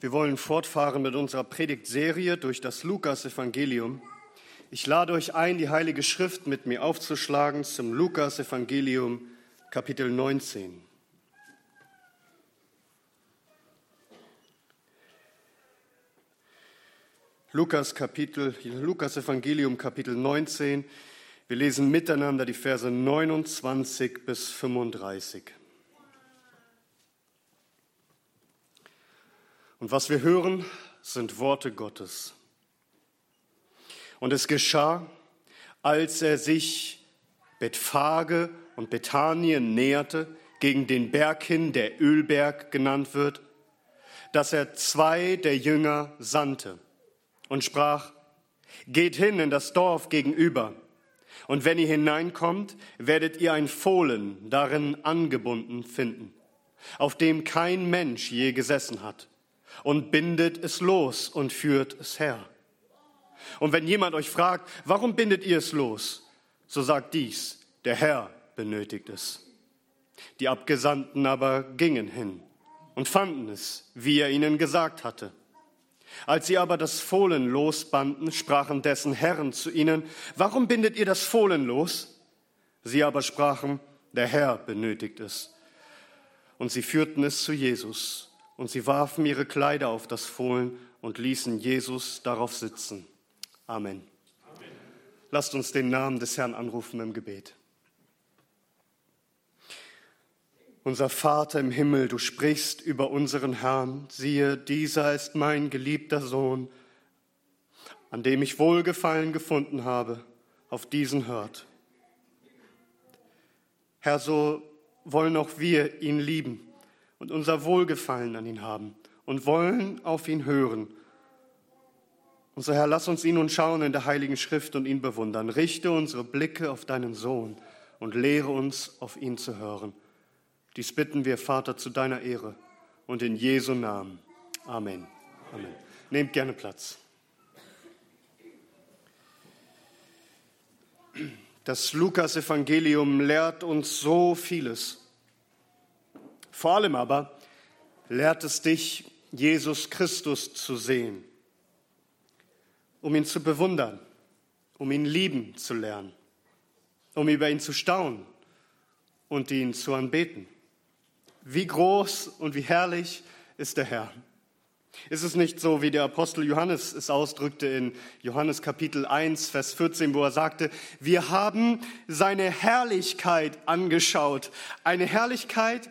Wir wollen fortfahren mit unserer Predigtserie durch das Lukas-Evangelium. Ich lade euch ein, die Heilige Schrift mit mir aufzuschlagen zum Lukas-Evangelium, Kapitel 19. Lukas Kapitel, Lukas Evangelium Kapitel 19. Wir lesen miteinander die Verse 29 bis 35. Und was wir hören, sind Worte Gottes. Und es geschah, als er sich Bethphage und Bethanien näherte, gegen den Berg hin, der Ölberg genannt wird, dass er zwei der Jünger sandte und sprach, geht hin in das Dorf gegenüber, und wenn ihr hineinkommt, werdet ihr ein Fohlen darin angebunden finden, auf dem kein Mensch je gesessen hat und bindet es los und führt es her. Und wenn jemand euch fragt, warum bindet ihr es los, so sagt dies, der Herr benötigt es. Die Abgesandten aber gingen hin und fanden es, wie er ihnen gesagt hatte. Als sie aber das Fohlen losbanden, sprachen dessen Herren zu ihnen, warum bindet ihr das Fohlen los? Sie aber sprachen, der Herr benötigt es. Und sie führten es zu Jesus und sie warfen ihre Kleider auf das Fohlen und ließen Jesus darauf sitzen. Amen. Amen. Lasst uns den Namen des Herrn anrufen im Gebet. Unser Vater im Himmel, du sprichst über unseren Herrn. Siehe, dieser ist mein geliebter Sohn, an dem ich Wohlgefallen gefunden habe. Auf diesen hört. Herr, so wollen auch wir ihn lieben und unser Wohlgefallen an ihn haben und wollen auf ihn hören. So Herr, lass uns ihn nun schauen in der Heiligen Schrift und ihn bewundern. Richte unsere Blicke auf deinen Sohn und lehre uns, auf ihn zu hören. Dies bitten wir, Vater, zu deiner Ehre und in Jesu Namen. Amen. Amen. Nehmt gerne Platz. Das Lukas-Evangelium lehrt uns so vieles. Vor allem aber lehrt es dich, Jesus Christus zu sehen, um ihn zu bewundern, um ihn lieben zu lernen, um über ihn zu staunen und ihn zu anbeten. Wie groß und wie herrlich ist der Herr. Ist es nicht so, wie der Apostel Johannes es ausdrückte in Johannes Kapitel 1, Vers 14, wo er sagte, wir haben seine Herrlichkeit angeschaut. Eine Herrlichkeit,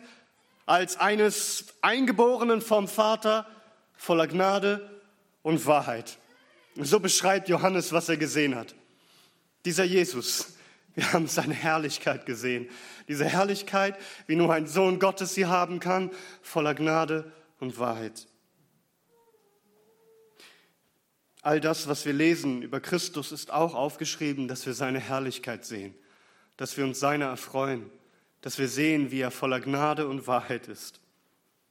als eines Eingeborenen vom Vater voller Gnade und Wahrheit. So beschreibt Johannes, was er gesehen hat. Dieser Jesus, wir haben seine Herrlichkeit gesehen. Diese Herrlichkeit, wie nur ein Sohn Gottes sie haben kann, voller Gnade und Wahrheit. All das, was wir lesen über Christus, ist auch aufgeschrieben, dass wir seine Herrlichkeit sehen, dass wir uns seiner erfreuen, dass wir sehen, wie er voller Gnade und Wahrheit ist.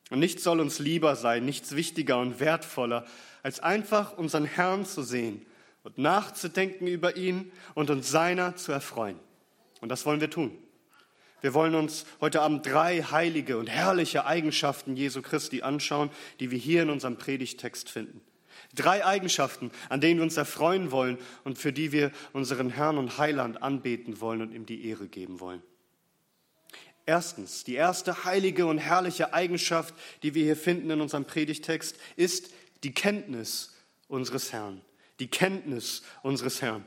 Und nichts soll uns lieber sein, nichts wichtiger und wertvoller, als einfach unseren Herrn zu sehen und nachzudenken über ihn und uns seiner zu erfreuen. Und das wollen wir tun. Wir wollen uns heute Abend drei heilige und herrliche Eigenschaften Jesu Christi anschauen, die wir hier in unserem Predigtext finden. Drei Eigenschaften, an denen wir uns erfreuen wollen und für die wir unseren Herrn und Heiland anbeten wollen und ihm die Ehre geben wollen. Erstens, die erste heilige und herrliche Eigenschaft, die wir hier finden in unserem Predigtext, ist die Kenntnis unseres Herrn. Die Kenntnis unseres Herrn.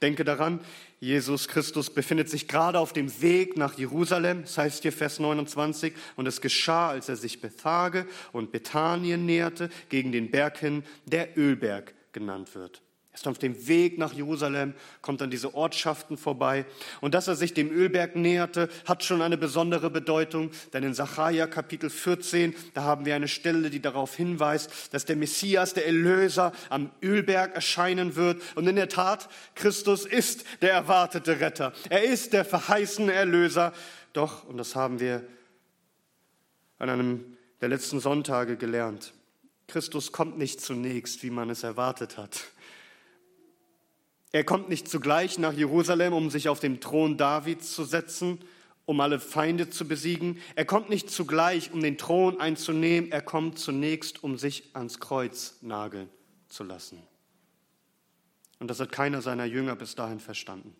Denke daran, Jesus Christus befindet sich gerade auf dem Weg nach Jerusalem, das heißt hier Vers 29, und es geschah, als er sich Bethage und Bethanien näherte, gegen den Berg hin, der Ölberg genannt wird ist auf dem Weg nach Jerusalem, kommt an diese Ortschaften vorbei. Und dass er sich dem Ölberg näherte, hat schon eine besondere Bedeutung, denn in Sacharja Kapitel 14, da haben wir eine Stelle, die darauf hinweist, dass der Messias, der Erlöser, am Ölberg erscheinen wird. Und in der Tat, Christus ist der erwartete Retter. Er ist der verheißene Erlöser. Doch, und das haben wir an einem der letzten Sonntage gelernt, Christus kommt nicht zunächst, wie man es erwartet hat. Er kommt nicht zugleich nach Jerusalem, um sich auf den Thron Davids zu setzen um alle Feinde zu besiegen. Er kommt nicht zugleich, um den Thron einzunehmen. Er kommt zunächst, um sich ans Kreuz nageln zu lassen. Und das hat keiner seiner Jünger bis dahin verstanden.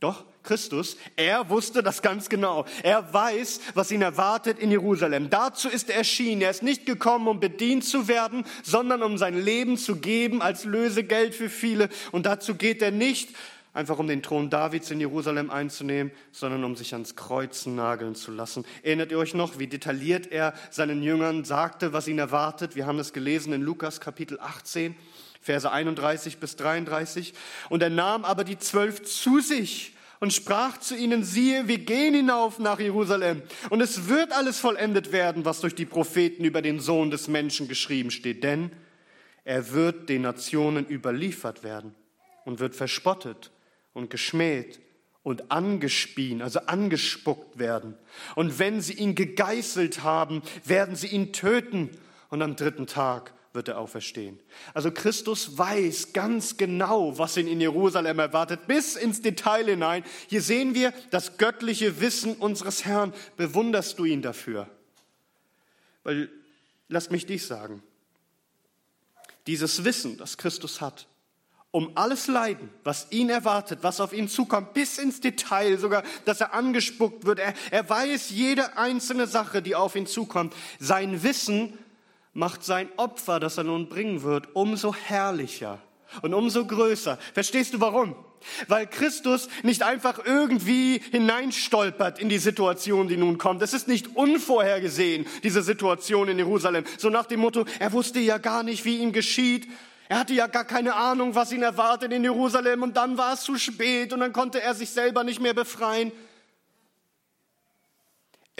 Doch Christus, er wusste das ganz genau. Er weiß, was ihn erwartet in Jerusalem. Dazu ist er erschienen. Er ist nicht gekommen, um bedient zu werden, sondern um sein Leben zu geben als Lösegeld für viele. Und dazu geht er nicht, einfach um den Thron Davids in Jerusalem einzunehmen, sondern um sich ans Kreuz nageln zu lassen. Erinnert ihr euch noch, wie detailliert er seinen Jüngern sagte, was ihn erwartet? Wir haben es gelesen in Lukas Kapitel 18. Verse 31 bis 33. Und er nahm aber die zwölf zu sich und sprach zu ihnen, siehe, wir gehen hinauf nach Jerusalem und es wird alles vollendet werden, was durch die Propheten über den Sohn des Menschen geschrieben steht, denn er wird den Nationen überliefert werden und wird verspottet und geschmäht und angespien, also angespuckt werden. Und wenn sie ihn gegeißelt haben, werden sie ihn töten und am dritten Tag wird er auferstehen. Also Christus weiß ganz genau, was ihn in Jerusalem erwartet, bis ins Detail hinein. Hier sehen wir das göttliche Wissen unseres Herrn. Bewunderst du ihn dafür? Weil, lass mich dies sagen, dieses Wissen, das Christus hat, um alles Leiden, was ihn erwartet, was auf ihn zukommt, bis ins Detail, sogar, dass er angespuckt wird. Er, er weiß jede einzelne Sache, die auf ihn zukommt. Sein Wissen macht sein Opfer, das er nun bringen wird, umso herrlicher und umso größer. Verstehst du warum? Weil Christus nicht einfach irgendwie hineinstolpert in die Situation, die nun kommt. Es ist nicht unvorhergesehen, diese Situation in Jerusalem. So nach dem Motto, er wusste ja gar nicht, wie ihm geschieht. Er hatte ja gar keine Ahnung, was ihn erwartet in Jerusalem und dann war es zu spät und dann konnte er sich selber nicht mehr befreien.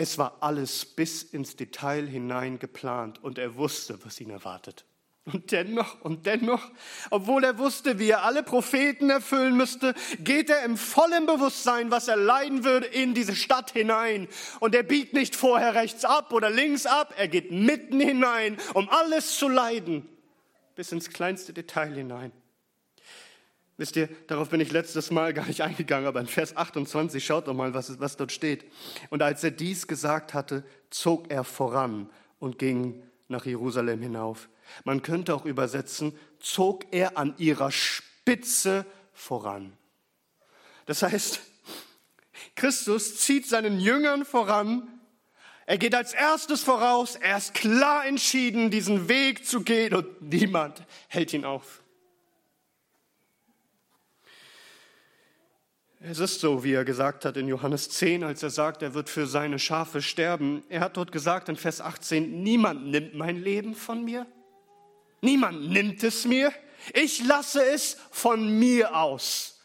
Es war alles bis ins Detail hinein geplant und er wusste, was ihn erwartet. Und dennoch, und dennoch, obwohl er wusste, wie er alle Propheten erfüllen müsste, geht er im vollen Bewusstsein, was er leiden würde, in diese Stadt hinein. Und er biegt nicht vorher rechts ab oder links ab, er geht mitten hinein, um alles zu leiden, bis ins kleinste Detail hinein. Wisst ihr, darauf bin ich letztes Mal gar nicht eingegangen, aber in Vers 28, schaut doch mal, was, was dort steht. Und als er dies gesagt hatte, zog er voran und ging nach Jerusalem hinauf. Man könnte auch übersetzen, zog er an ihrer Spitze voran. Das heißt, Christus zieht seinen Jüngern voran. Er geht als erstes voraus. Er ist klar entschieden, diesen Weg zu gehen und niemand hält ihn auf. Es ist so, wie er gesagt hat in Johannes 10, als er sagt, er wird für seine Schafe sterben. Er hat dort gesagt in Vers 18, niemand nimmt mein Leben von mir. Niemand nimmt es mir. Ich lasse es von mir aus.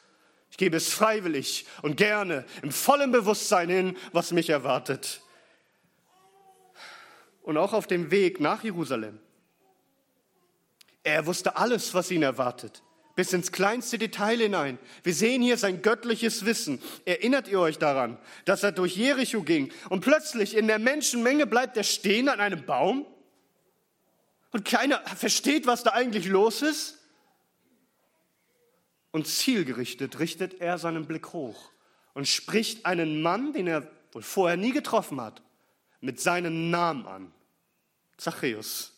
Ich gebe es freiwillig und gerne im vollen Bewusstsein hin, was mich erwartet. Und auch auf dem Weg nach Jerusalem. Er wusste alles, was ihn erwartet bis ins kleinste Detail hinein. Wir sehen hier sein göttliches Wissen. Erinnert ihr euch daran, dass er durch Jericho ging und plötzlich in der Menschenmenge bleibt er stehen an einem Baum und keiner versteht, was da eigentlich los ist? Und zielgerichtet richtet er seinen Blick hoch und spricht einen Mann, den er wohl vorher nie getroffen hat, mit seinem Namen an. Zachäus.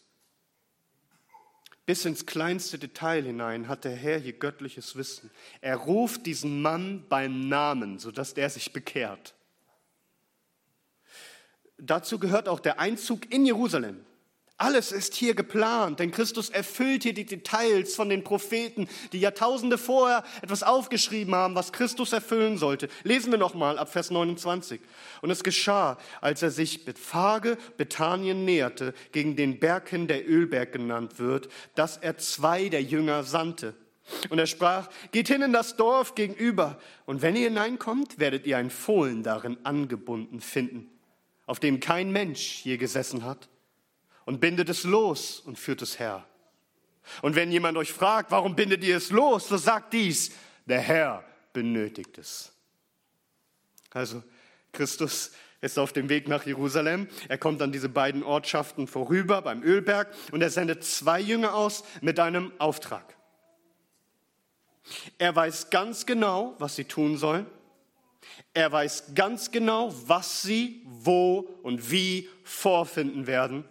Bis ins kleinste Detail hinein hat der Herr hier göttliches Wissen. Er ruft diesen Mann beim Namen, sodass der sich bekehrt. Dazu gehört auch der Einzug in Jerusalem. Alles ist hier geplant, denn Christus erfüllt hier die Details von den Propheten, die Jahrtausende vorher etwas aufgeschrieben haben, was Christus erfüllen sollte. Lesen wir nochmal ab Vers 29. Und es geschah, als er sich Bethphage, Bethanien näherte, gegen den Berg hin, der Ölberg genannt wird, dass er zwei der Jünger sandte. Und er sprach, geht hin in das Dorf gegenüber, und wenn ihr hineinkommt, werdet ihr ein Fohlen darin angebunden finden, auf dem kein Mensch je gesessen hat und bindet es los und führt es her. Und wenn jemand euch fragt, warum bindet ihr es los, so sagt dies, der Herr benötigt es. Also Christus ist auf dem Weg nach Jerusalem. Er kommt an diese beiden Ortschaften vorüber beim Ölberg und er sendet zwei Jünger aus mit einem Auftrag. Er weiß ganz genau, was sie tun sollen. Er weiß ganz genau, was sie wo und wie vorfinden werden,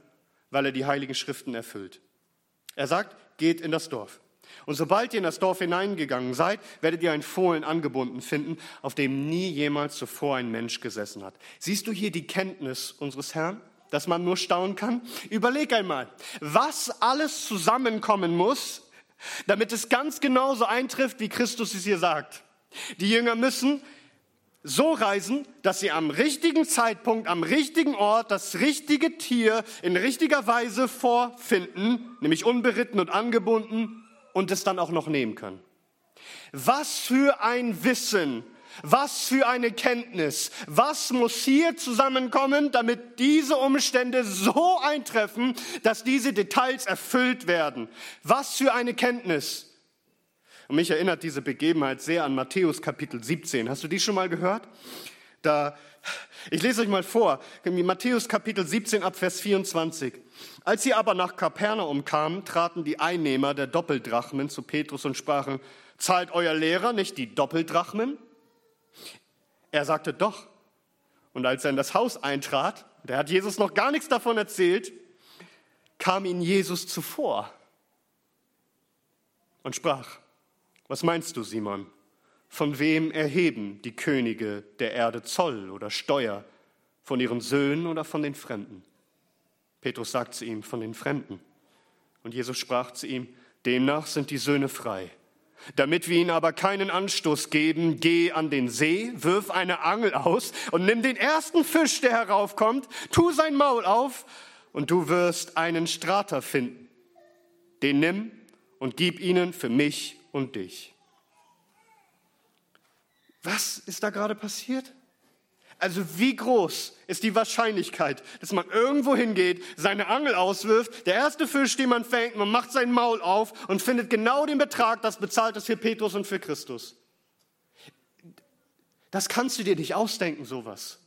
weil er die heiligen Schriften erfüllt. Er sagt, geht in das Dorf. Und sobald ihr in das Dorf hineingegangen seid, werdet ihr ein Fohlen angebunden finden, auf dem nie jemals zuvor ein Mensch gesessen hat. Siehst du hier die Kenntnis unseres Herrn, dass man nur staunen kann? Überleg einmal, was alles zusammenkommen muss, damit es ganz genauso eintrifft, wie Christus es hier sagt. Die Jünger müssen so reisen, dass sie am richtigen Zeitpunkt, am richtigen Ort das richtige Tier in richtiger Weise vorfinden, nämlich unberitten und angebunden und es dann auch noch nehmen können. Was für ein Wissen, was für eine Kenntnis, was muss hier zusammenkommen, damit diese Umstände so eintreffen, dass diese Details erfüllt werden. Was für eine Kenntnis. Und mich erinnert diese Begebenheit sehr an Matthäus Kapitel 17. Hast du die schon mal gehört? Da, ich lese euch mal vor, Matthäus Kapitel 17 ab Vers 24. Als sie aber nach Kapernaum kamen, traten die Einnehmer der Doppeldrachmen zu Petrus und sprachen, zahlt euer Lehrer nicht die Doppeldrachmen? Er sagte doch. Und als er in das Haus eintrat, der hat Jesus noch gar nichts davon erzählt, kam ihn Jesus zuvor und sprach, was meinst du, Simon? Von wem erheben die Könige der Erde Zoll oder Steuer? Von ihren Söhnen oder von den Fremden? Petrus sagt zu ihm, von den Fremden. Und Jesus sprach zu ihm, demnach sind die Söhne frei. Damit wir ihnen aber keinen Anstoß geben, geh an den See, wirf eine Angel aus und nimm den ersten Fisch, der heraufkommt, tu sein Maul auf und du wirst einen Strater finden. Den nimm und gib ihnen für mich und dich. Was ist da gerade passiert? Also wie groß ist die Wahrscheinlichkeit, dass man irgendwo hingeht, seine Angel auswirft, der erste Fisch, den man fängt, man macht sein Maul auf und findet genau den Betrag, das bezahlt ist für Petrus und für Christus. Das kannst du dir nicht ausdenken, sowas.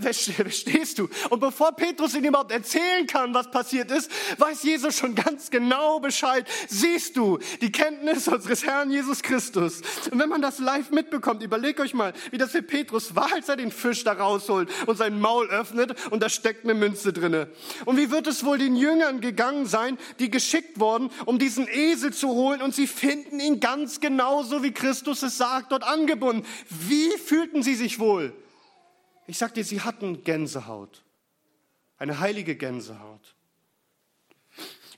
Verstehst du? Und bevor Petrus ihm überhaupt erzählen kann, was passiert ist, weiß Jesus schon ganz genau Bescheid. Siehst du die Kenntnis unseres Herrn Jesus Christus? Und wenn man das live mitbekommt, überleg euch mal, wie das für Petrus war, als er den Fisch da rausholt und sein Maul öffnet und da steckt eine Münze drinne. Und wie wird es wohl den Jüngern gegangen sein, die geschickt wurden, um diesen Esel zu holen und sie finden ihn ganz genauso, wie Christus es sagt, dort angebunden. Wie fühlten sie sich wohl? Ich sag dir, sie hatten Gänsehaut. Eine heilige Gänsehaut.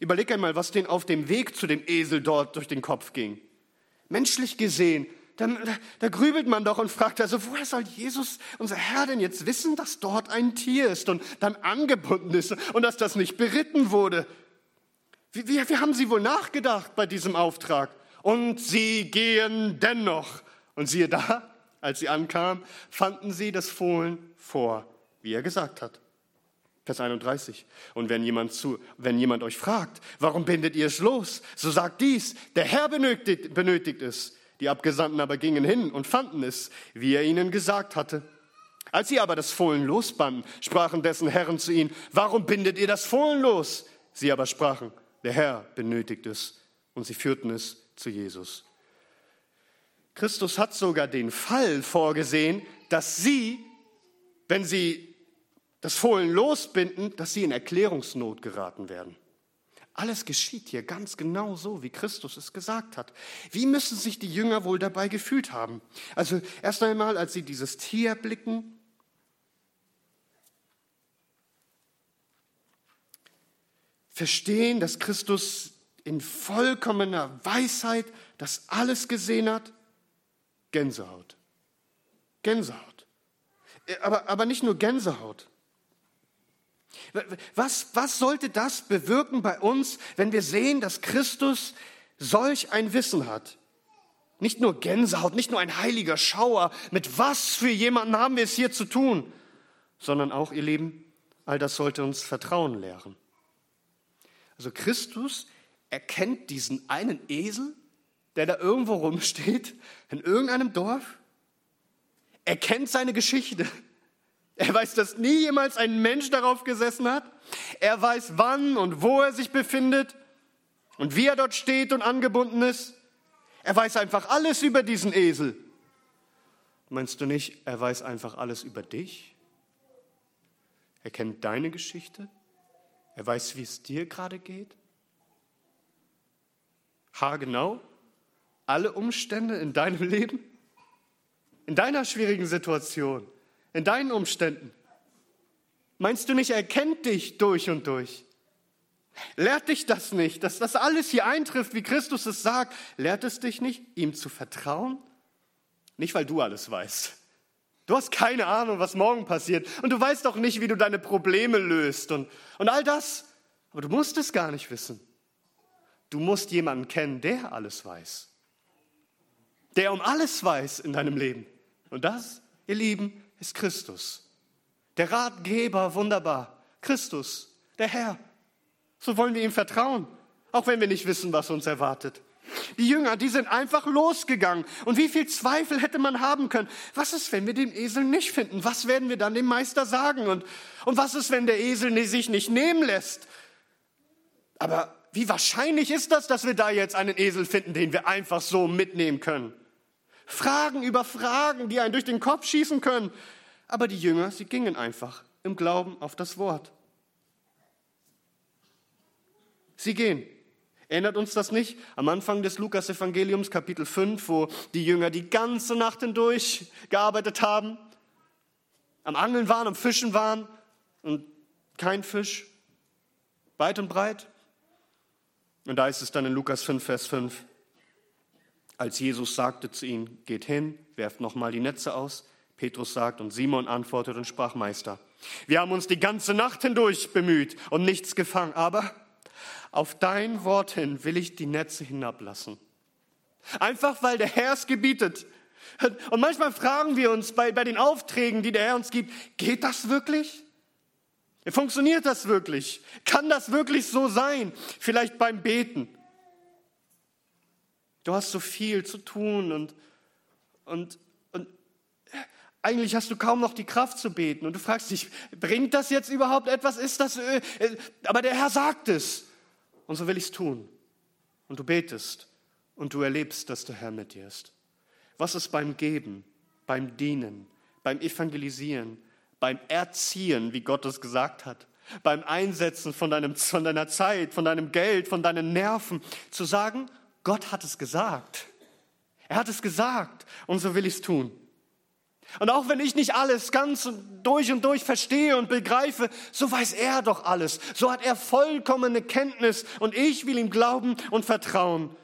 Überleg einmal, was denen auf dem Weg zu dem Esel dort durch den Kopf ging. Menschlich gesehen, da, da grübelt man doch und fragt, also woher soll Jesus, unser Herr, denn jetzt wissen, dass dort ein Tier ist und dann angebunden ist und dass das nicht beritten wurde? Wie, wie, wie haben sie wohl nachgedacht bei diesem Auftrag? Und sie gehen dennoch. Und siehe da, als sie ankamen, fanden sie das Fohlen vor, wie er gesagt hat. Vers 31. Und wenn jemand, zu, wenn jemand euch fragt, warum bindet ihr es los, so sagt dies, der Herr benötigt, benötigt es. Die Abgesandten aber gingen hin und fanden es, wie er ihnen gesagt hatte. Als sie aber das Fohlen losbanden, sprachen dessen Herren zu ihnen, warum bindet ihr das Fohlen los? Sie aber sprachen, der Herr benötigt es. Und sie führten es zu Jesus. Christus hat sogar den Fall vorgesehen, dass sie, wenn sie das Fohlen losbinden, dass sie in Erklärungsnot geraten werden. Alles geschieht hier ganz genau so, wie Christus es gesagt hat. Wie müssen sich die Jünger wohl dabei gefühlt haben? Also erst einmal, als sie dieses Tier blicken, verstehen, dass Christus in vollkommener Weisheit das alles gesehen hat, Gänsehaut. Gänsehaut. Äh, aber, aber nicht nur Gänsehaut. Was, was sollte das bewirken bei uns, wenn wir sehen, dass Christus solch ein Wissen hat? Nicht nur Gänsehaut, nicht nur ein heiliger Schauer. Mit was für jemanden haben wir es hier zu tun? Sondern auch, ihr Lieben, all das sollte uns Vertrauen lehren. Also Christus erkennt diesen einen Esel der da irgendwo rumsteht, in irgendeinem Dorf. Er kennt seine Geschichte. Er weiß, dass nie jemals ein Mensch darauf gesessen hat. Er weiß, wann und wo er sich befindet und wie er dort steht und angebunden ist. Er weiß einfach alles über diesen Esel. Meinst du nicht, er weiß einfach alles über dich? Er kennt deine Geschichte? Er weiß, wie es dir gerade geht? Haargenau? Alle Umstände in deinem Leben? In deiner schwierigen Situation? In deinen Umständen? Meinst du nicht, er kennt dich durch und durch? Lehrt dich das nicht, dass das alles hier eintrifft, wie Christus es sagt? Lehrt es dich nicht, ihm zu vertrauen? Nicht, weil du alles weißt. Du hast keine Ahnung, was morgen passiert. Und du weißt auch nicht, wie du deine Probleme löst und, und all das. Aber du musst es gar nicht wissen. Du musst jemanden kennen, der alles weiß. Der um alles weiß in deinem Leben. Und das, ihr Lieben, ist Christus. Der Ratgeber, wunderbar. Christus, der Herr. So wollen wir ihm vertrauen, auch wenn wir nicht wissen, was uns erwartet. Die Jünger, die sind einfach losgegangen. Und wie viel Zweifel hätte man haben können? Was ist, wenn wir den Esel nicht finden? Was werden wir dann dem Meister sagen? Und, und was ist, wenn der Esel sich nicht nehmen lässt? Aber wie wahrscheinlich ist das, dass wir da jetzt einen Esel finden, den wir einfach so mitnehmen können? Fragen über Fragen, die einen durch den Kopf schießen können. Aber die Jünger, sie gingen einfach im Glauben auf das Wort. Sie gehen. Erinnert uns das nicht? Am Anfang des Lukas-Evangeliums, Kapitel 5, wo die Jünger die ganze Nacht hindurch gearbeitet haben, am Angeln waren, am Fischen waren und kein Fisch, weit und breit. Und da ist es dann in Lukas 5, Vers 5, als Jesus sagte zu ihnen, geht hin, werft nochmal die Netze aus. Petrus sagt und Simon antwortet und sprach, Meister, wir haben uns die ganze Nacht hindurch bemüht und nichts gefangen, aber auf dein Wort hin will ich die Netze hinablassen. Einfach weil der Herr es gebietet. Und manchmal fragen wir uns bei, bei den Aufträgen, die der Herr uns gibt, geht das wirklich? Funktioniert das wirklich? Kann das wirklich so sein? Vielleicht beim Beten. Du hast so viel zu tun und, und, und eigentlich hast du kaum noch die Kraft zu beten. Und du fragst dich, bringt das jetzt überhaupt etwas? Ist das, äh, aber der Herr sagt es. Und so will ich es tun. Und du betest und du erlebst, dass der Herr mit dir ist. Was ist beim Geben, beim Dienen, beim Evangelisieren, beim Erziehen, wie Gott es gesagt hat, beim Einsetzen von, deinem, von deiner Zeit, von deinem Geld, von deinen Nerven, zu sagen, Gott hat es gesagt. Er hat es gesagt und so will ich es tun. Und auch wenn ich nicht alles ganz durch und durch verstehe und begreife, so weiß er doch alles. So hat er vollkommene Kenntnis und ich will ihm glauben und vertrauen.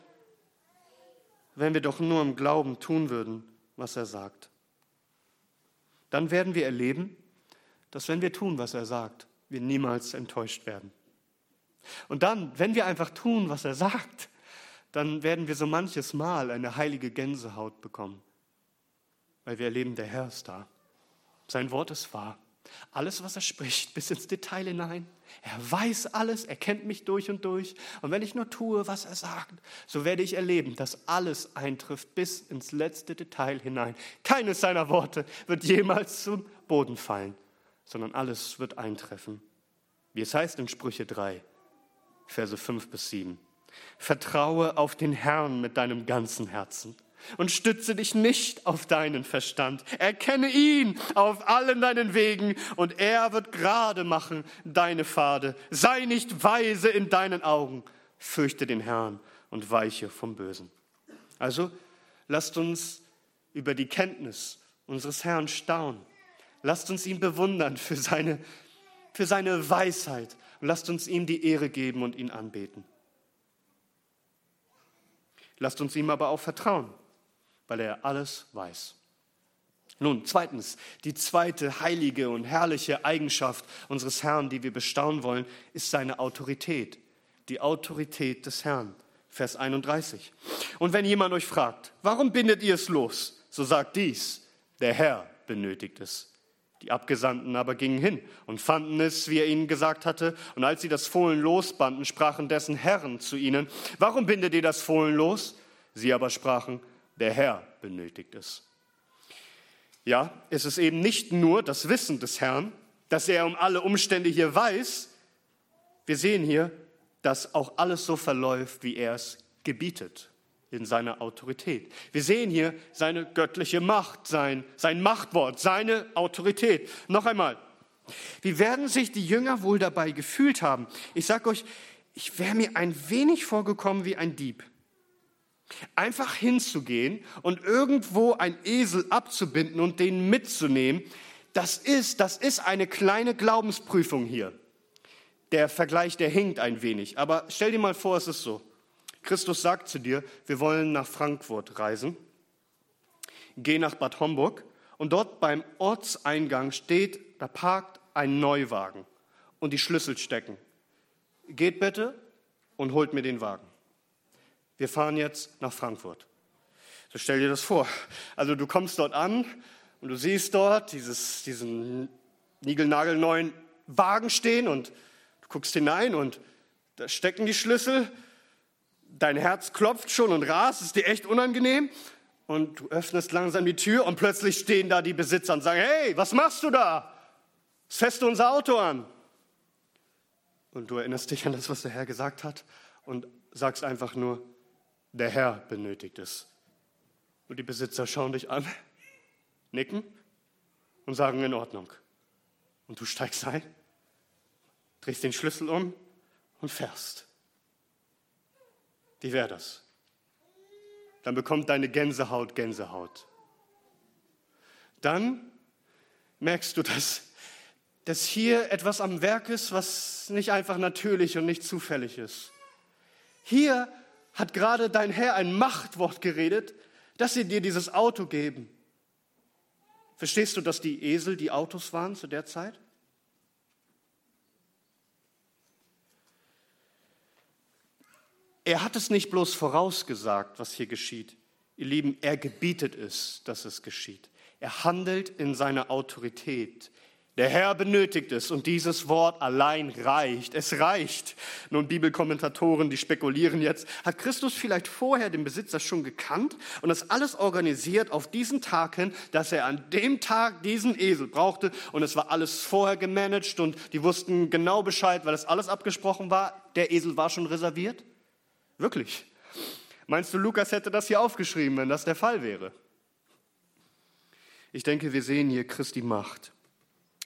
Wenn wir doch nur im Glauben tun würden, was er sagt, dann werden wir erleben, dass wenn wir tun, was er sagt, wir niemals enttäuscht werden. Und dann, wenn wir einfach tun, was er sagt, dann werden wir so manches Mal eine heilige Gänsehaut bekommen, weil wir erleben, der Herr ist da. Sein Wort ist wahr. Alles, was er spricht, bis ins Detail hinein. Er weiß alles, er kennt mich durch und durch. Und wenn ich nur tue, was er sagt, so werde ich erleben, dass alles eintrifft bis ins letzte Detail hinein. Keines seiner Worte wird jemals zum Boden fallen sondern alles wird eintreffen. Wie es heißt in Sprüche 3, Verse 5 bis 7. Vertraue auf den Herrn mit deinem ganzen Herzen und stütze dich nicht auf deinen Verstand. Erkenne ihn auf allen deinen Wegen und er wird gerade machen deine Pfade. Sei nicht weise in deinen Augen. Fürchte den Herrn und weiche vom Bösen. Also lasst uns über die Kenntnis unseres Herrn staunen Lasst uns ihn bewundern für seine, für seine Weisheit und lasst uns ihm die Ehre geben und ihn anbeten. Lasst uns ihm aber auch vertrauen, weil er alles weiß. Nun, zweitens, die zweite heilige und herrliche Eigenschaft unseres Herrn, die wir bestaunen wollen, ist seine Autorität. Die Autorität des Herrn. Vers 31. Und wenn jemand euch fragt, warum bindet ihr es los? So sagt dies, der Herr benötigt es. Die Abgesandten aber gingen hin und fanden es, wie er ihnen gesagt hatte. Und als sie das Fohlen losbanden, sprachen dessen Herren zu ihnen, warum bindet ihr das Fohlen los? Sie aber sprachen, der Herr benötigt es. Ja, es ist eben nicht nur das Wissen des Herrn, dass er um alle Umstände hier weiß. Wir sehen hier, dass auch alles so verläuft, wie er es gebietet. In seiner Autorität. Wir sehen hier seine göttliche Macht, sein, sein Machtwort, seine Autorität. Noch einmal, wie werden sich die Jünger wohl dabei gefühlt haben? Ich sage euch, ich wäre mir ein wenig vorgekommen wie ein Dieb. Einfach hinzugehen und irgendwo ein Esel abzubinden und den mitzunehmen, das ist, das ist eine kleine Glaubensprüfung hier. Der Vergleich, der hinkt ein wenig. Aber stell dir mal vor, es ist so. Christus sagt zu dir, wir wollen nach Frankfurt reisen. Geh nach Bad Homburg und dort beim Ortseingang steht, da parkt ein Neuwagen und die Schlüssel stecken. Geht bitte und holt mir den Wagen. Wir fahren jetzt nach Frankfurt. So stell dir das vor. Also du kommst dort an und du siehst dort dieses, diesen niegelnagelneuen Wagen stehen und du guckst hinein und da stecken die Schlüssel. Dein Herz klopft schon und rast, ist dir echt unangenehm. Und du öffnest langsam die Tür und plötzlich stehen da die Besitzer und sagen, hey, was machst du da? Feste unser Auto an. Und du erinnerst dich an das, was der Herr gesagt hat und sagst einfach nur, der Herr benötigt es. Und die Besitzer schauen dich an, nicken und sagen in Ordnung. Und du steigst ein, drehst den Schlüssel um und fährst. Wie wäre das? Dann bekommt deine Gänsehaut Gänsehaut. Dann merkst du, dass, dass hier etwas am Werk ist, was nicht einfach natürlich und nicht zufällig ist. Hier hat gerade dein Herr ein Machtwort geredet, dass sie dir dieses Auto geben. Verstehst du, dass die Esel die Autos waren zu der Zeit? Er hat es nicht bloß vorausgesagt, was hier geschieht. Ihr Lieben, er gebietet es, dass es geschieht. Er handelt in seiner Autorität. Der Herr benötigt es und dieses Wort allein reicht. Es reicht. Nun, Bibelkommentatoren, die spekulieren jetzt, hat Christus vielleicht vorher den Besitzer schon gekannt und das alles organisiert auf diesen Tag hin, dass er an dem Tag diesen Esel brauchte und es war alles vorher gemanagt und die wussten genau Bescheid, weil das alles abgesprochen war. Der Esel war schon reserviert? Wirklich? Meinst du, Lukas hätte das hier aufgeschrieben, wenn das der Fall wäre? Ich denke, wir sehen hier Christi Macht.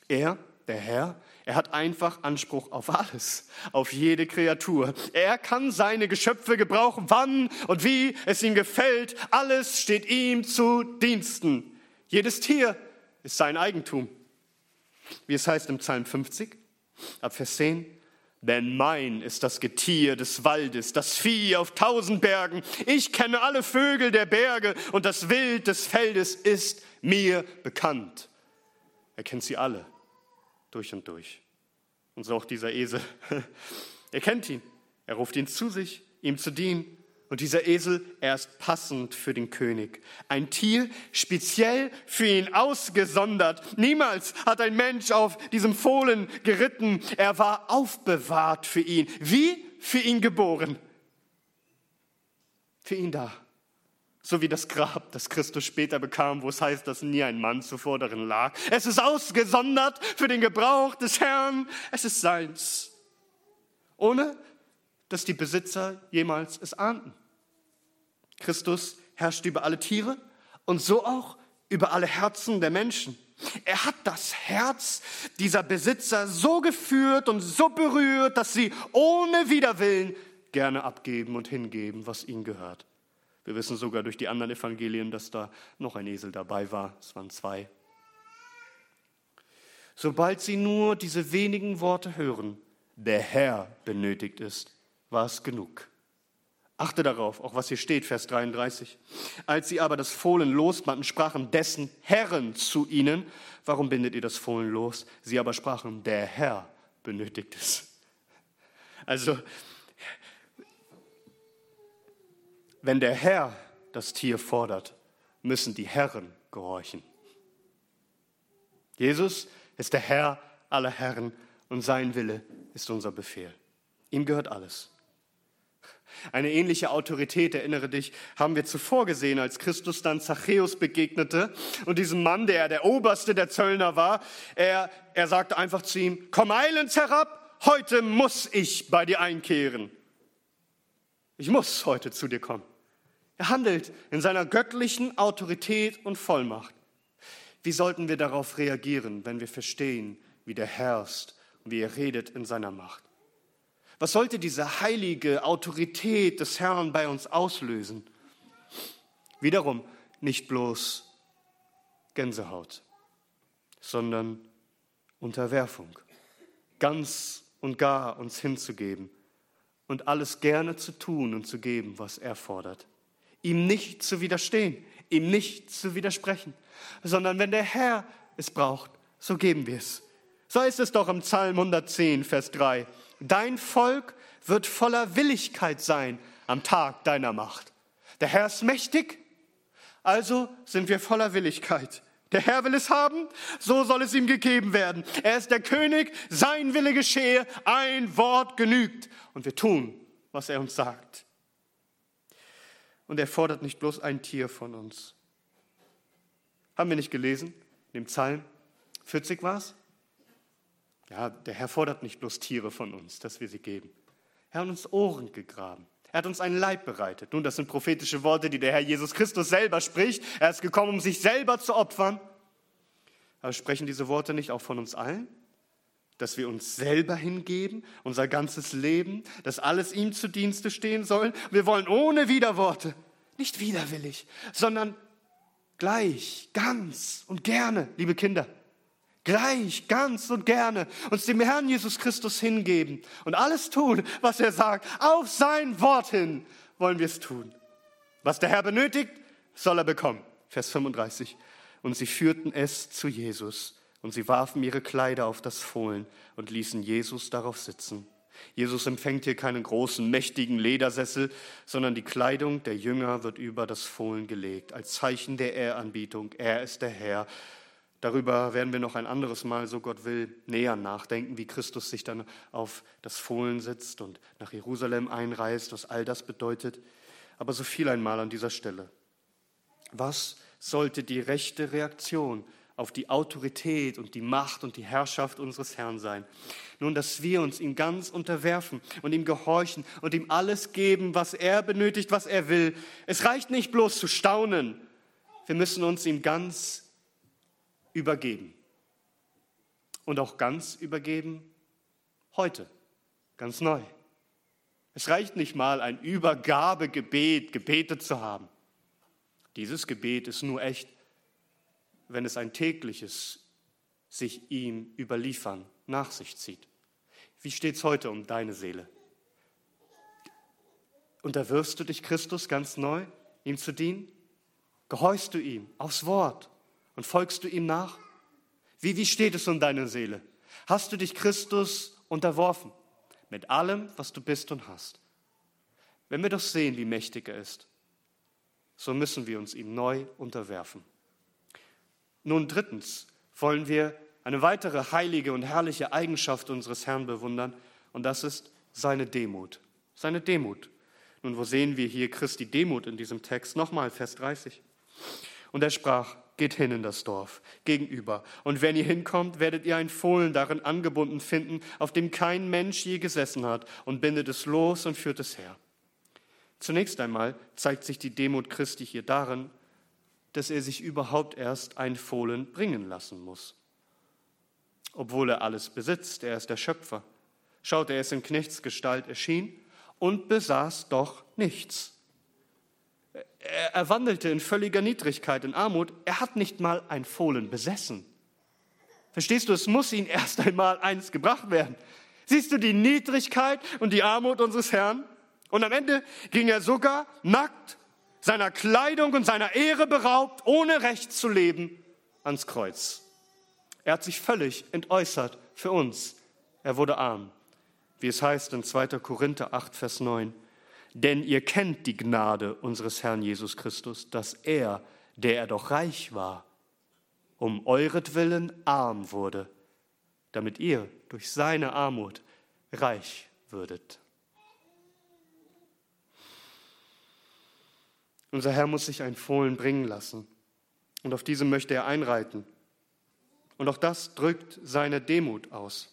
Er, der Herr, er hat einfach Anspruch auf alles, auf jede Kreatur. Er kann seine Geschöpfe gebrauchen, wann und wie es ihm gefällt. Alles steht ihm zu Diensten. Jedes Tier ist sein Eigentum. Wie es heißt im Psalm 50, ab Vers 10. Denn mein ist das Getier des Waldes, das Vieh auf tausend Bergen. Ich kenne alle Vögel der Berge und das Wild des Feldes ist mir bekannt. Er kennt sie alle durch und durch. Und so auch dieser Esel. Er kennt ihn. Er ruft ihn zu sich, ihm zu dienen. Und dieser Esel, er ist passend für den König. Ein Tier speziell für ihn ausgesondert. Niemals hat ein Mensch auf diesem Fohlen geritten. Er war aufbewahrt für ihn. Wie für ihn geboren. Für ihn da. So wie das Grab, das Christus später bekam, wo es heißt, dass nie ein Mann zuvor darin lag. Es ist ausgesondert für den Gebrauch des Herrn. Es ist seins. Ohne dass die Besitzer jemals es ahnten. Christus herrscht über alle Tiere und so auch über alle Herzen der Menschen. Er hat das Herz dieser Besitzer so geführt und so berührt, dass sie ohne Widerwillen gerne abgeben und hingeben, was ihnen gehört. Wir wissen sogar durch die anderen Evangelien, dass da noch ein Esel dabei war. Es waren zwei. Sobald sie nur diese wenigen Worte hören, der Herr benötigt ist, war es genug. Achte darauf, auch was hier steht, Vers 33. Als sie aber das Fohlen losbanden, sprachen dessen Herren zu ihnen, warum bindet ihr das Fohlen los? Sie aber sprachen, der Herr benötigt es. Also Wenn der Herr das Tier fordert, müssen die Herren gehorchen. Jesus ist der Herr aller Herren und sein Wille ist unser Befehl. Ihm gehört alles. Eine ähnliche Autorität, erinnere dich, haben wir zuvor gesehen, als Christus dann Zachäus begegnete und diesem Mann, der der Oberste der Zöllner war, er, er sagte einfach zu ihm, komm eilends herab, heute muss ich bei dir einkehren. Ich muss heute zu dir kommen. Er handelt in seiner göttlichen Autorität und Vollmacht. Wie sollten wir darauf reagieren, wenn wir verstehen, wie der herrscht und wie er redet in seiner Macht? Was sollte diese heilige Autorität des Herrn bei uns auslösen? Wiederum nicht bloß Gänsehaut, sondern Unterwerfung. Ganz und gar uns hinzugeben und alles gerne zu tun und zu geben, was er fordert. Ihm nicht zu widerstehen, ihm nicht zu widersprechen, sondern wenn der Herr es braucht, so geben wir es. So ist es doch im Psalm 110, Vers 3. Dein Volk wird voller Willigkeit sein am Tag deiner Macht. Der Herr ist mächtig, also sind wir voller Willigkeit. Der Herr will es haben, so soll es ihm gegeben werden. Er ist der König, sein Wille geschehe, ein Wort genügt. Und wir tun, was er uns sagt. Und er fordert nicht bloß ein Tier von uns. Haben wir nicht gelesen? In dem Psalm 40 war es? Ja, der Herr fordert nicht bloß Tiere von uns, dass wir sie geben. Er hat uns Ohren gegraben. Er hat uns einen Leib bereitet. Nun, das sind prophetische Worte, die der Herr Jesus Christus selber spricht. Er ist gekommen, um sich selber zu opfern. Aber sprechen diese Worte nicht auch von uns allen? Dass wir uns selber hingeben, unser ganzes Leben, dass alles ihm zu Dienste stehen soll? Wir wollen ohne Widerworte, nicht widerwillig, sondern gleich, ganz und gerne, liebe Kinder, gleich, ganz und gerne uns dem Herrn Jesus Christus hingeben und alles tun, was er sagt. Auf sein Wort hin wollen wir es tun. Was der Herr benötigt, soll er bekommen. Vers 35. Und sie führten es zu Jesus und sie warfen ihre Kleider auf das Fohlen und ließen Jesus darauf sitzen. Jesus empfängt hier keinen großen, mächtigen Ledersessel, sondern die Kleidung der Jünger wird über das Fohlen gelegt, als Zeichen der Ehranbietung. Er ist der Herr. Darüber werden wir noch ein anderes Mal, so Gott will, näher nachdenken, wie Christus sich dann auf das Fohlen setzt und nach Jerusalem einreist, was all das bedeutet. Aber so viel einmal an dieser Stelle. Was sollte die rechte Reaktion auf die Autorität und die Macht und die Herrschaft unseres Herrn sein. Nun, dass wir uns ihm ganz unterwerfen und ihm gehorchen und ihm alles geben, was er benötigt, was er will. Es reicht nicht bloß zu staunen, wir müssen uns ihm ganz übergeben. Und auch ganz übergeben heute, ganz neu. Es reicht nicht mal, ein Übergabegebet gebetet zu haben. Dieses Gebet ist nur echt, wenn es ein tägliches sich ihm überliefern nach sich zieht. Wie steht es heute um deine Seele? Unterwirfst du dich Christus ganz neu, ihm zu dienen? Gehorchst du ihm aufs Wort und folgst du ihm nach? Wie, wie steht es um deine Seele? Hast du dich Christus unterworfen mit allem, was du bist und hast? Wenn wir doch sehen, wie mächtig er ist, so müssen wir uns ihm neu unterwerfen. Nun drittens wollen wir eine weitere heilige und herrliche Eigenschaft unseres Herrn bewundern, und das ist seine Demut. Seine Demut. Nun, wo sehen wir hier Christi Demut in diesem Text? Nochmal, Vers 30. Und er sprach, geht hin in das Dorf gegenüber. Und wenn ihr hinkommt, werdet ihr ein Fohlen darin angebunden finden, auf dem kein Mensch je gesessen hat, und bindet es los und führt es her. Zunächst einmal zeigt sich die Demut Christi hier darin, dass er sich überhaupt erst ein Fohlen bringen lassen muss. Obwohl er alles besitzt, er ist der Schöpfer. Schaut, er ist in Knechtsgestalt erschien und besaß doch nichts. Er, wandelte in völliger Niedrigkeit, in Armut. Er hat nicht mal ein Fohlen besessen. Verstehst du, es muss ihm erst einmal eins gebracht werden. Siehst du die Niedrigkeit und die Armut unseres Herrn? Und am Ende ging er sogar nackt seiner Kleidung und seiner Ehre beraubt, ohne Recht zu leben, ans Kreuz. Er hat sich völlig entäußert für uns. Er wurde arm, wie es heißt in 2. Korinther 8, Vers 9. Denn ihr kennt die Gnade unseres Herrn Jesus Christus, dass er, der er doch reich war, um euretwillen arm wurde, damit ihr durch seine Armut reich würdet. Unser Herr muss sich ein Fohlen bringen lassen. Und auf diesem möchte er einreiten. Und auch das drückt seine Demut aus.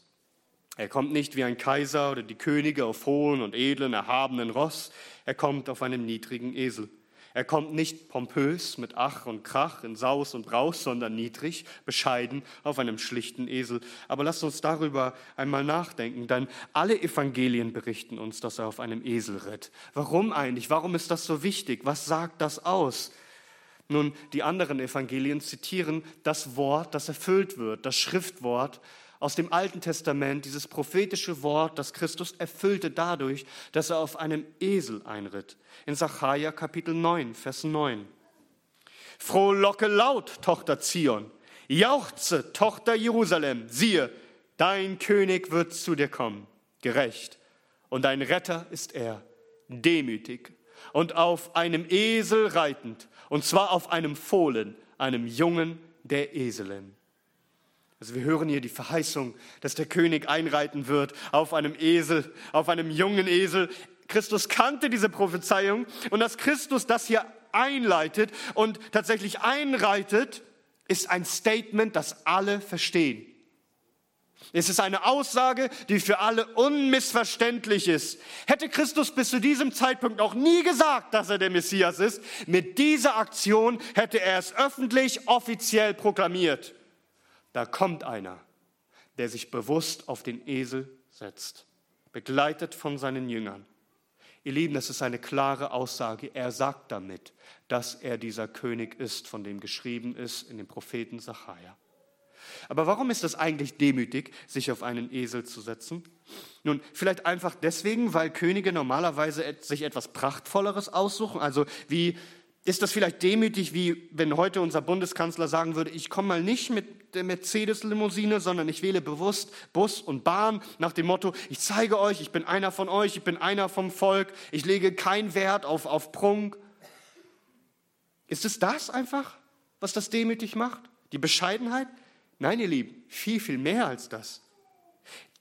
Er kommt nicht wie ein Kaiser oder die Könige auf hohen und edlen, erhabenen Ross. Er kommt auf einem niedrigen Esel. Er kommt nicht pompös mit Ach und Krach in Saus und Braus, sondern niedrig, bescheiden auf einem schlichten Esel. Aber lasst uns darüber einmal nachdenken, denn alle Evangelien berichten uns, dass er auf einem Esel ritt. Warum eigentlich? Warum ist das so wichtig? Was sagt das aus? Nun, die anderen Evangelien zitieren das Wort, das erfüllt wird, das Schriftwort aus dem Alten Testament, dieses prophetische Wort, das Christus erfüllte dadurch, dass er auf einem Esel einritt. In Sacharja Kapitel 9, Vers 9. Frohlocke laut, Tochter Zion, jauchze, Tochter Jerusalem, siehe, dein König wird zu dir kommen, gerecht, und dein Retter ist er, demütig und auf einem Esel reitend, und zwar auf einem Fohlen, einem Jungen der Eselin. Also wir hören hier die Verheißung, dass der König einreiten wird auf einem Esel, auf einem jungen Esel. Christus kannte diese Prophezeiung und dass Christus das hier einleitet und tatsächlich einreitet, ist ein Statement, das alle verstehen. Es ist eine Aussage, die für alle unmissverständlich ist. Hätte Christus bis zu diesem Zeitpunkt auch nie gesagt, dass er der Messias ist, mit dieser Aktion hätte er es öffentlich, offiziell proklamiert. Da kommt einer, der sich bewusst auf den Esel setzt, begleitet von seinen Jüngern. Ihr Lieben, das ist eine klare Aussage. Er sagt damit, dass er dieser König ist, von dem geschrieben ist in dem Propheten Sacharja. Aber warum ist es eigentlich demütig, sich auf einen Esel zu setzen? Nun, vielleicht einfach deswegen, weil Könige normalerweise sich etwas Prachtvolleres aussuchen. Also wie ist das vielleicht demütig, wie wenn heute unser Bundeskanzler sagen würde, ich komme mal nicht mit der Mercedes-Limousine, sondern ich wähle bewusst Bus und Bahn nach dem Motto, ich zeige euch, ich bin einer von euch, ich bin einer vom Volk, ich lege keinen Wert auf, auf Prunk. Ist es das einfach, was das demütig macht? Die Bescheidenheit? Nein, ihr Lieben, viel, viel mehr als das.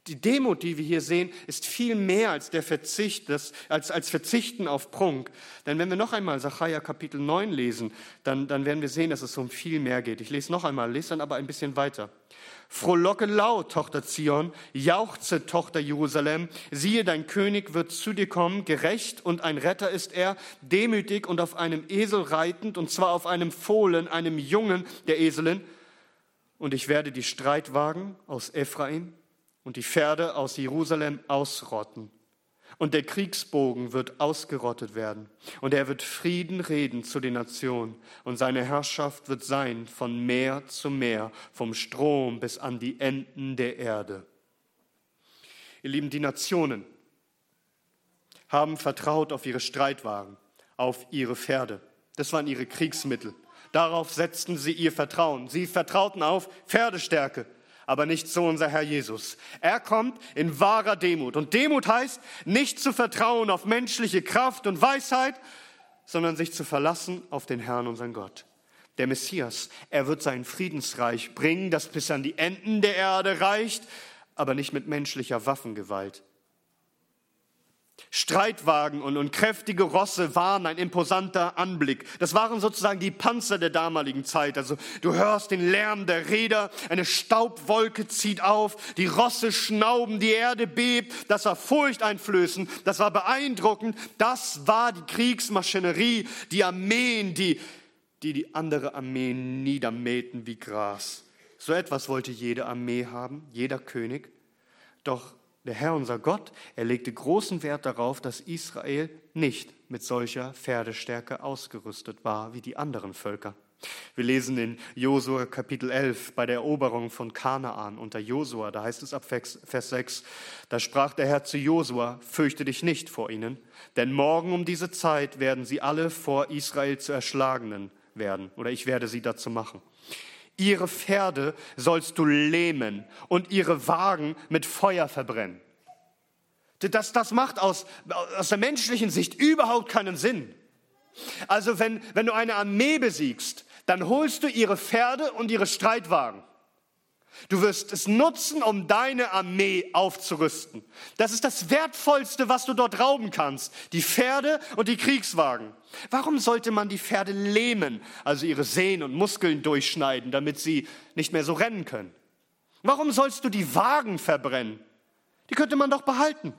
Die Demut, die wir hier sehen, ist viel mehr als der Verzicht, das, als, als Verzichten auf Prunk. Denn wenn wir noch einmal Sacharja Kapitel 9 lesen, dann, dann werden wir sehen, dass es um viel mehr geht. Ich lese noch einmal, lese dann aber ein bisschen weiter. Frohlocke laut, Tochter Zion, jauchze, Tochter Jerusalem. Siehe, dein König wird zu dir kommen, gerecht und ein Retter ist er, demütig und auf einem Esel reitend, und zwar auf einem Fohlen, einem Jungen der Eselin und ich werde die Streitwagen aus Ephraim und die Pferde aus Jerusalem ausrotten. Und der Kriegsbogen wird ausgerottet werden. Und er wird Frieden reden zu den Nationen. Und seine Herrschaft wird sein von Meer zu Meer, vom Strom bis an die Enden der Erde. Ihr Lieben, die Nationen haben vertraut auf ihre Streitwagen, auf ihre Pferde. Das waren ihre Kriegsmittel. Darauf setzten sie ihr Vertrauen. Sie vertrauten auf Pferdestärke, aber nicht so unser Herr Jesus. Er kommt in wahrer Demut. Und Demut heißt, nicht zu vertrauen auf menschliche Kraft und Weisheit, sondern sich zu verlassen auf den Herrn, unseren Gott. Der Messias, er wird sein Friedensreich bringen, das bis an die Enden der Erde reicht, aber nicht mit menschlicher Waffengewalt. Streitwagen und, und kräftige Rosse waren ein imposanter Anblick. Das waren sozusagen die Panzer der damaligen Zeit. Also du hörst den Lärm der Räder, eine Staubwolke zieht auf, die Rosse schnauben, die Erde bebt. Das war furchteinflößend, das war beeindruckend. Das war die Kriegsmaschinerie, die Armeen, die die, die andere Armeen niedermähten wie Gras. So etwas wollte jede Armee haben, jeder König. Doch der Herr, unser Gott, er legte großen Wert darauf, dass Israel nicht mit solcher Pferdestärke ausgerüstet war wie die anderen Völker. Wir lesen in Josua Kapitel 11 bei der Eroberung von Kanaan unter Josua, da heißt es ab Vers 6, da sprach der Herr zu Josua, fürchte dich nicht vor ihnen, denn morgen um diese Zeit werden sie alle vor Israel zu Erschlagenen werden, oder ich werde sie dazu machen. Ihre Pferde sollst du lähmen und ihre Wagen mit Feuer verbrennen. Das, das macht aus, aus der menschlichen Sicht überhaupt keinen Sinn. Also wenn, wenn du eine Armee besiegst, dann holst du ihre Pferde und ihre Streitwagen. Du wirst es nutzen, um deine Armee aufzurüsten. Das ist das Wertvollste, was du dort rauben kannst. Die Pferde und die Kriegswagen. Warum sollte man die Pferde lähmen, also ihre Sehnen und Muskeln durchschneiden, damit sie nicht mehr so rennen können? Warum sollst du die Wagen verbrennen? Die könnte man doch behalten.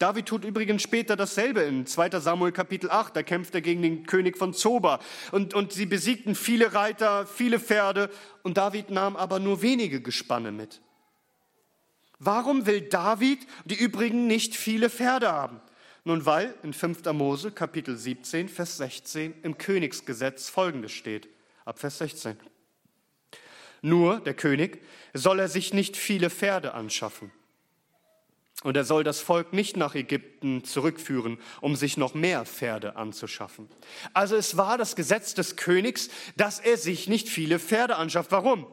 David tut übrigens später dasselbe in 2 Samuel Kapitel 8. Da kämpft er gegen den König von Zoba. Und, und sie besiegten viele Reiter, viele Pferde. Und David nahm aber nur wenige Gespanne mit. Warum will David die übrigen nicht viele Pferde haben? Nun, weil in 5. Mose Kapitel 17, Vers 16 im Königsgesetz folgendes steht. Ab Vers 16. Nur der König soll er sich nicht viele Pferde anschaffen und er soll das Volk nicht nach Ägypten zurückführen, um sich noch mehr Pferde anzuschaffen. Also es war das Gesetz des Königs, dass er sich nicht viele Pferde anschafft. Warum?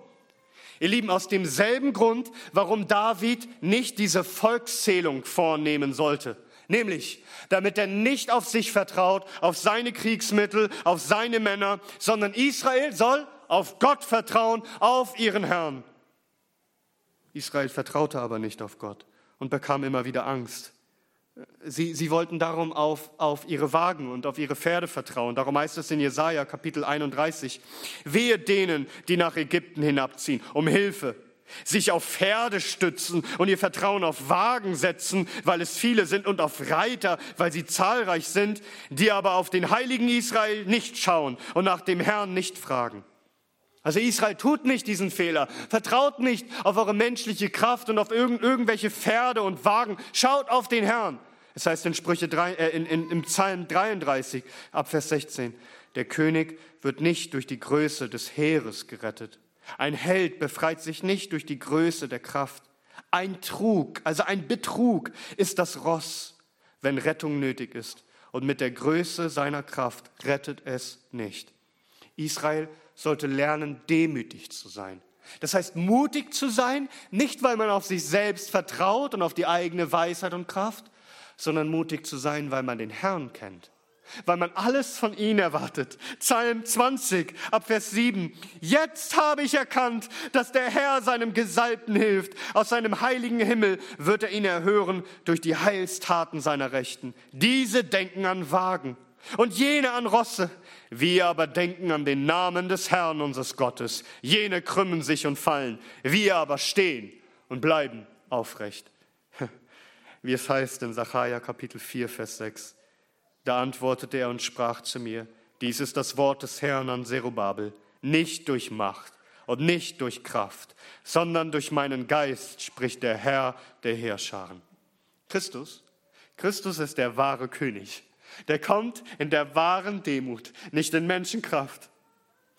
Ihr Lieben, aus demselben Grund, warum David nicht diese Volkszählung vornehmen sollte. Nämlich, damit er nicht auf sich vertraut, auf seine Kriegsmittel, auf seine Männer, sondern Israel soll auf Gott vertrauen, auf ihren Herrn. Israel vertraute aber nicht auf Gott und bekam immer wieder Angst. Sie, sie wollten darum auf, auf ihre Wagen und auf ihre Pferde vertrauen. Darum heißt es in Jesaja Kapitel 31, wehe denen, die nach Ägypten hinabziehen, um Hilfe, sich auf Pferde stützen und ihr Vertrauen auf Wagen setzen, weil es viele sind und auf Reiter, weil sie zahlreich sind, die aber auf den heiligen Israel nicht schauen und nach dem Herrn nicht fragen. Also Israel tut nicht diesen Fehler. Vertraut nicht auf eure menschliche Kraft und auf irgend, irgendwelche Pferde und Wagen. Schaut auf den Herrn. Es heißt in Sprüche 3, äh, in, in, im Psalm 33 ab Vers 16, der König wird nicht durch die Größe des Heeres gerettet. Ein Held befreit sich nicht durch die Größe der Kraft. Ein Trug, also ein Betrug ist das Ross, wenn Rettung nötig ist. Und mit der Größe seiner Kraft rettet es nicht. Israel sollte lernen, demütig zu sein. Das heißt, mutig zu sein, nicht weil man auf sich selbst vertraut und auf die eigene Weisheit und Kraft, sondern mutig zu sein, weil man den Herrn kennt, weil man alles von ihm erwartet. Psalm 20 ab Vers 7. Jetzt habe ich erkannt, dass der Herr seinem Gesalbten hilft. Aus seinem heiligen Himmel wird er ihn erhören durch die Heilstaten seiner Rechten. Diese denken an Wagen und jene an Rosse. Wir aber denken an den Namen des Herrn unseres Gottes. Jene krümmen sich und fallen. Wir aber stehen und bleiben aufrecht. Wie es heißt in Sacharja Kapitel 4, Vers 6. Da antwortete er und sprach zu mir, dies ist das Wort des Herrn an Zerubabel, nicht durch Macht und nicht durch Kraft, sondern durch meinen Geist, spricht der Herr der Heerscharen. Christus, Christus ist der wahre König. Der kommt in der wahren Demut, nicht in Menschenkraft.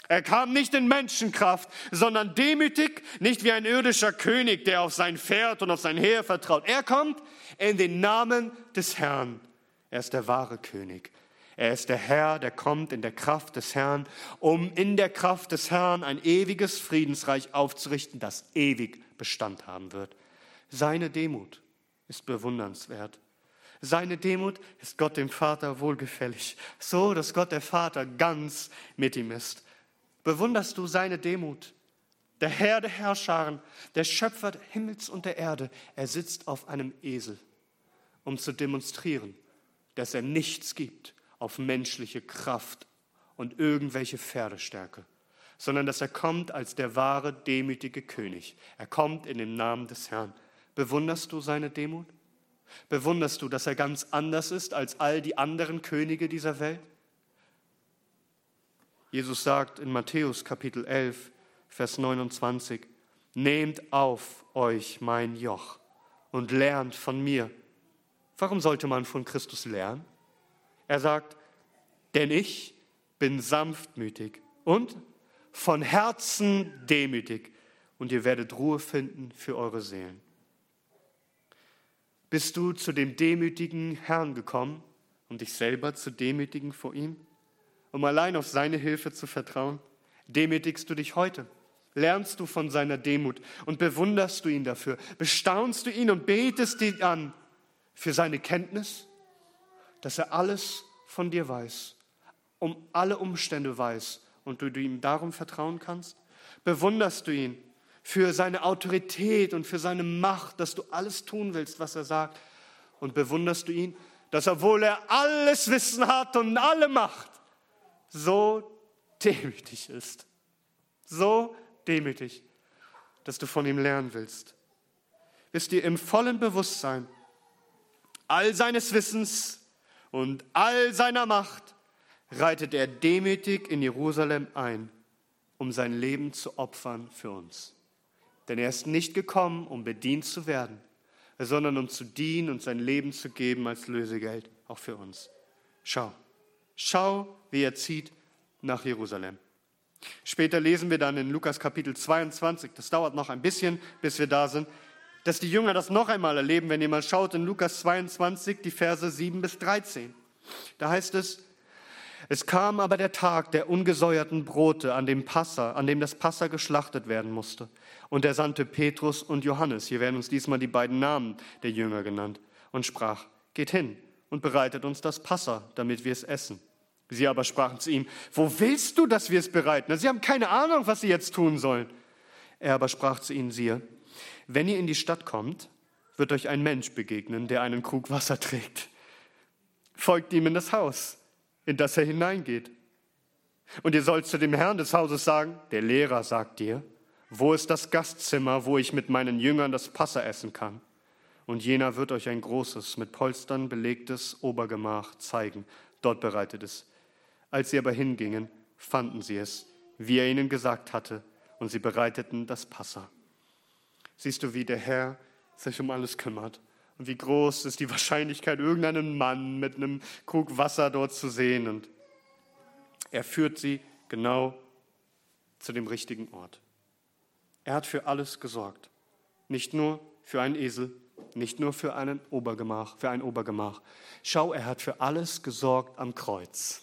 Er kam nicht in Menschenkraft, sondern demütig, nicht wie ein irdischer König, der auf sein Pferd und auf sein Heer vertraut. Er kommt in den Namen des Herrn. Er ist der wahre König. Er ist der Herr, der kommt in der Kraft des Herrn, um in der Kraft des Herrn ein ewiges Friedensreich aufzurichten, das ewig Bestand haben wird. Seine Demut ist bewundernswert. Seine Demut ist Gott dem Vater wohlgefällig, so dass Gott der Vater ganz mit ihm ist. Bewunderst du seine Demut? Der Herr der Herrscharen, der Schöpfer des Himmels und der Erde, er sitzt auf einem Esel, um zu demonstrieren, dass er nichts gibt auf menschliche Kraft und irgendwelche Pferdestärke, sondern dass er kommt als der wahre, demütige König. Er kommt in dem Namen des Herrn. Bewunderst du seine Demut? Bewunderst du, dass er ganz anders ist als all die anderen Könige dieser Welt? Jesus sagt in Matthäus Kapitel 11, Vers 29, Nehmt auf euch mein Joch und lernt von mir. Warum sollte man von Christus lernen? Er sagt, denn ich bin sanftmütig und von Herzen demütig und ihr werdet Ruhe finden für eure Seelen. Bist du zu dem demütigen Herrn gekommen, um dich selber zu demütigen vor ihm, um allein auf seine Hilfe zu vertrauen? Demütigst du dich heute? Lernst du von seiner Demut und bewunderst du ihn dafür? Bestaunst du ihn und betest ihn an für seine Kenntnis, dass er alles von dir weiß, um alle Umstände weiß und du ihm darum vertrauen kannst? Bewunderst du ihn für seine Autorität und für seine Macht, dass du alles tun willst, was er sagt. Und bewunderst du ihn, dass obwohl er alles Wissen hat und alle Macht, so demütig ist. So demütig, dass du von ihm lernen willst. Wisst ihr, im vollen Bewusstsein, all seines Wissens und all seiner Macht reitet er demütig in Jerusalem ein, um sein Leben zu opfern für uns. Denn er ist nicht gekommen, um bedient zu werden, sondern um zu dienen und sein Leben zu geben als Lösegeld, auch für uns. Schau, schau, wie er zieht nach Jerusalem. Später lesen wir dann in Lukas Kapitel 22, das dauert noch ein bisschen, bis wir da sind, dass die Jünger das noch einmal erleben, wenn mal schaut in Lukas 22, die Verse 7 bis 13. Da heißt es, es kam aber der Tag der ungesäuerten Brote, an dem Passa, an dem das Passa geschlachtet werden musste. Und er sandte Petrus und Johannes, hier werden uns diesmal die beiden Namen der Jünger genannt, und sprach, geht hin und bereitet uns das Passa, damit wir es essen. Sie aber sprachen zu ihm, wo willst du, dass wir es bereiten? Sie haben keine Ahnung, was sie jetzt tun sollen. Er aber sprach zu ihnen, siehe, wenn ihr in die Stadt kommt, wird euch ein Mensch begegnen, der einen Krug Wasser trägt. Folgt ihm in das Haus in das er hineingeht. Und ihr sollt zu dem Herrn des Hauses sagen, der Lehrer sagt dir, wo ist das Gastzimmer, wo ich mit meinen Jüngern das Passa essen kann? Und jener wird euch ein großes, mit Polstern belegtes Obergemach zeigen. Dort bereitet es. Als sie aber hingingen, fanden sie es, wie er ihnen gesagt hatte, und sie bereiteten das Passa. Siehst du, wie der Herr sich um alles kümmert? Und wie groß ist die Wahrscheinlichkeit, irgendeinen Mann mit einem Krug Wasser dort zu sehen. Und er führt sie genau zu dem richtigen Ort. Er hat für alles gesorgt. Nicht nur für einen Esel, nicht nur für einen Obergemach, für ein Obergemach. Schau, er hat für alles gesorgt am Kreuz.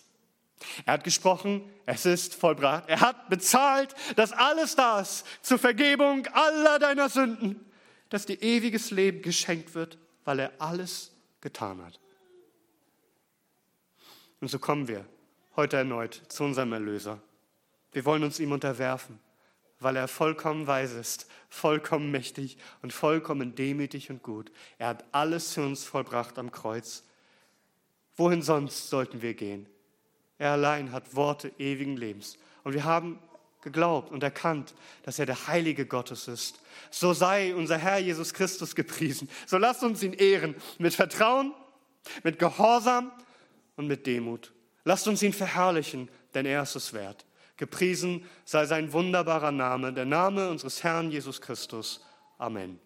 Er hat gesprochen, es ist vollbracht. Er hat bezahlt, dass alles das zur Vergebung aller deiner Sünden, dass dir ewiges Leben geschenkt wird weil er alles getan hat. Und so kommen wir heute erneut zu unserem Erlöser. Wir wollen uns ihm unterwerfen, weil er vollkommen weise ist, vollkommen mächtig und vollkommen demütig und gut. Er hat alles für uns vollbracht am Kreuz. Wohin sonst sollten wir gehen? Er allein hat Worte ewigen Lebens. Und wir haben geglaubt und erkannt, dass er der Heilige Gottes ist. So sei unser Herr Jesus Christus gepriesen. So lasst uns ihn ehren mit Vertrauen, mit Gehorsam und mit Demut. Lasst uns ihn verherrlichen, denn er ist es wert. Gepriesen sei sein wunderbarer Name, der Name unseres Herrn Jesus Christus. Amen.